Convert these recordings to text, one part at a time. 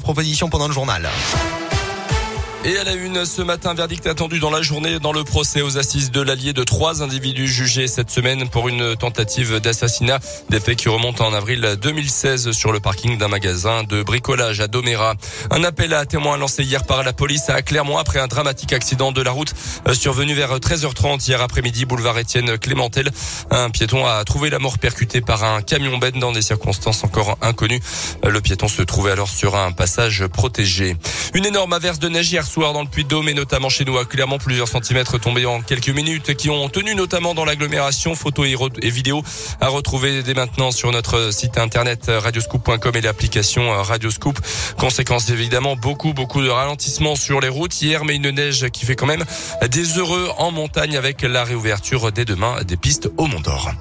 propositions pendant le journal. Et à la une, ce matin, verdict attendu dans la journée dans le procès aux assises de l'Allier de trois individus jugés cette semaine pour une tentative d'assassinat. Des faits qui remontent en avril 2016 sur le parking d'un magasin de bricolage à Doméra. Un appel à témoins lancé hier par la police à Clermont après un dramatique accident de la route euh, survenu vers 13h30 hier après-midi, boulevard Étienne Clémentel. Un piéton a trouvé la mort percuté par un camion bête dans des circonstances encore inconnues. Le piéton se trouvait alors sur un passage protégé. Une énorme averse de neige soir dans le Puy-de-Dôme et notamment chez nous à clairement plusieurs centimètres tombés en quelques minutes qui ont tenu notamment dans l'agglomération photos et, vidéos à retrouver dès maintenant sur notre site internet radioscoop.com et l'application Radioscoop. Conséquence évidemment beaucoup beaucoup de ralentissements sur les routes hier mais une neige qui fait quand même des heureux en montagne avec la réouverture dès demain des pistes au Mont d'Or.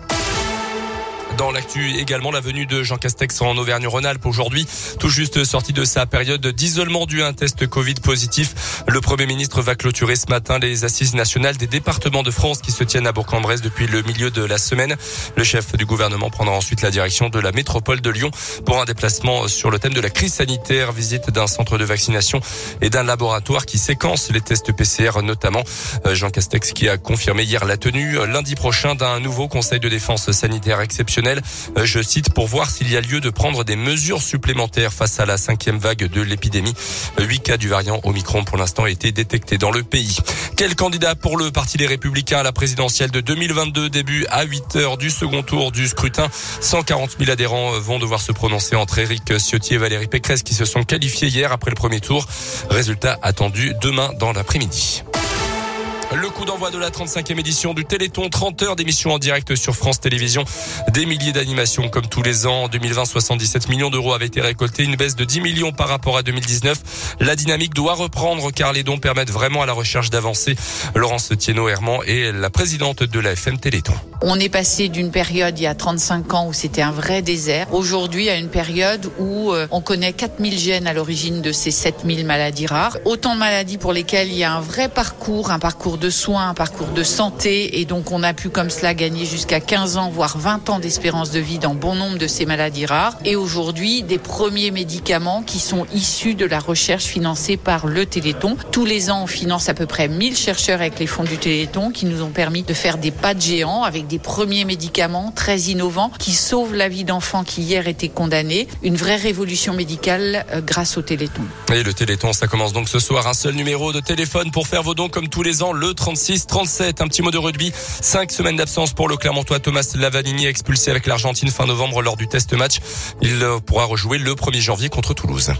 Dans l'actu également, la venue de Jean Castex en Auvergne-Rhône-Alpes aujourd'hui, tout juste sorti de sa période d'isolement dû à un test Covid positif. Le Premier ministre va clôturer ce matin les assises nationales des départements de France qui se tiennent à Bourg-en-Bresse depuis le milieu de la semaine. Le chef du gouvernement prendra ensuite la direction de la métropole de Lyon pour un déplacement sur le thème de la crise sanitaire, visite d'un centre de vaccination et d'un laboratoire qui séquence les tests PCR notamment. Euh, Jean Castex qui a confirmé hier la tenue lundi prochain d'un nouveau conseil de défense sanitaire exceptionnel euh, je cite, pour voir s'il y a lieu de prendre des mesures supplémentaires face à la cinquième vague de l'épidémie. Euh, huit cas du variant Omicron pour l'instant ont été détectés dans le pays. Quel candidat pour le Parti des Républicains à la présidentielle de 2022 début à 8 heures du second tour du scrutin 140 000 adhérents vont devoir se prononcer entre Éric Ciotti et Valérie Pécresse qui se sont qualifiés hier après le premier tour. Résultat attendu demain dans l'après-midi. Le coup d'envoi de la 35e édition du Téléthon, 30 heures d'émission en direct sur France Télévisions. Des milliers d'animations comme tous les ans. En 2020, 77 millions d'euros avaient été récoltés, une baisse de 10 millions par rapport à 2019. La dynamique doit reprendre car les dons permettent vraiment à la recherche d'avancer. Laurence Thienot-Herman est la présidente de la FM Téléthon. On est passé d'une période il y a 35 ans où c'était un vrai désert, aujourd'hui à une période où euh, on connaît 4000 gènes à l'origine de ces 7000 maladies rares. Autant de maladies pour lesquelles il y a un vrai parcours, un parcours de soins, un parcours de santé et donc on a pu comme cela gagner jusqu'à 15 ans voire 20 ans d'espérance de vie dans bon nombre de ces maladies rares et aujourd'hui des premiers médicaments qui sont issus de la recherche financée par le Téléthon. Tous les ans on finance à peu près 1000 chercheurs avec les fonds du Téléthon qui nous ont permis de faire des pas de géants avec des premiers médicaments très innovants qui sauvent la vie d'enfants qui hier étaient condamnés. Une vraie révolution médicale euh, grâce au Téléthon. Et le Téléthon, ça commence donc ce soir. Un seul numéro de téléphone pour faire vos dons comme tous les ans, le 36-37. Un petit mot de rugby. Cinq semaines d'absence pour le Clermontois Thomas Lavanini expulsé avec l'Argentine fin novembre lors du test match. Il euh, pourra rejouer le 1er janvier contre Toulouse.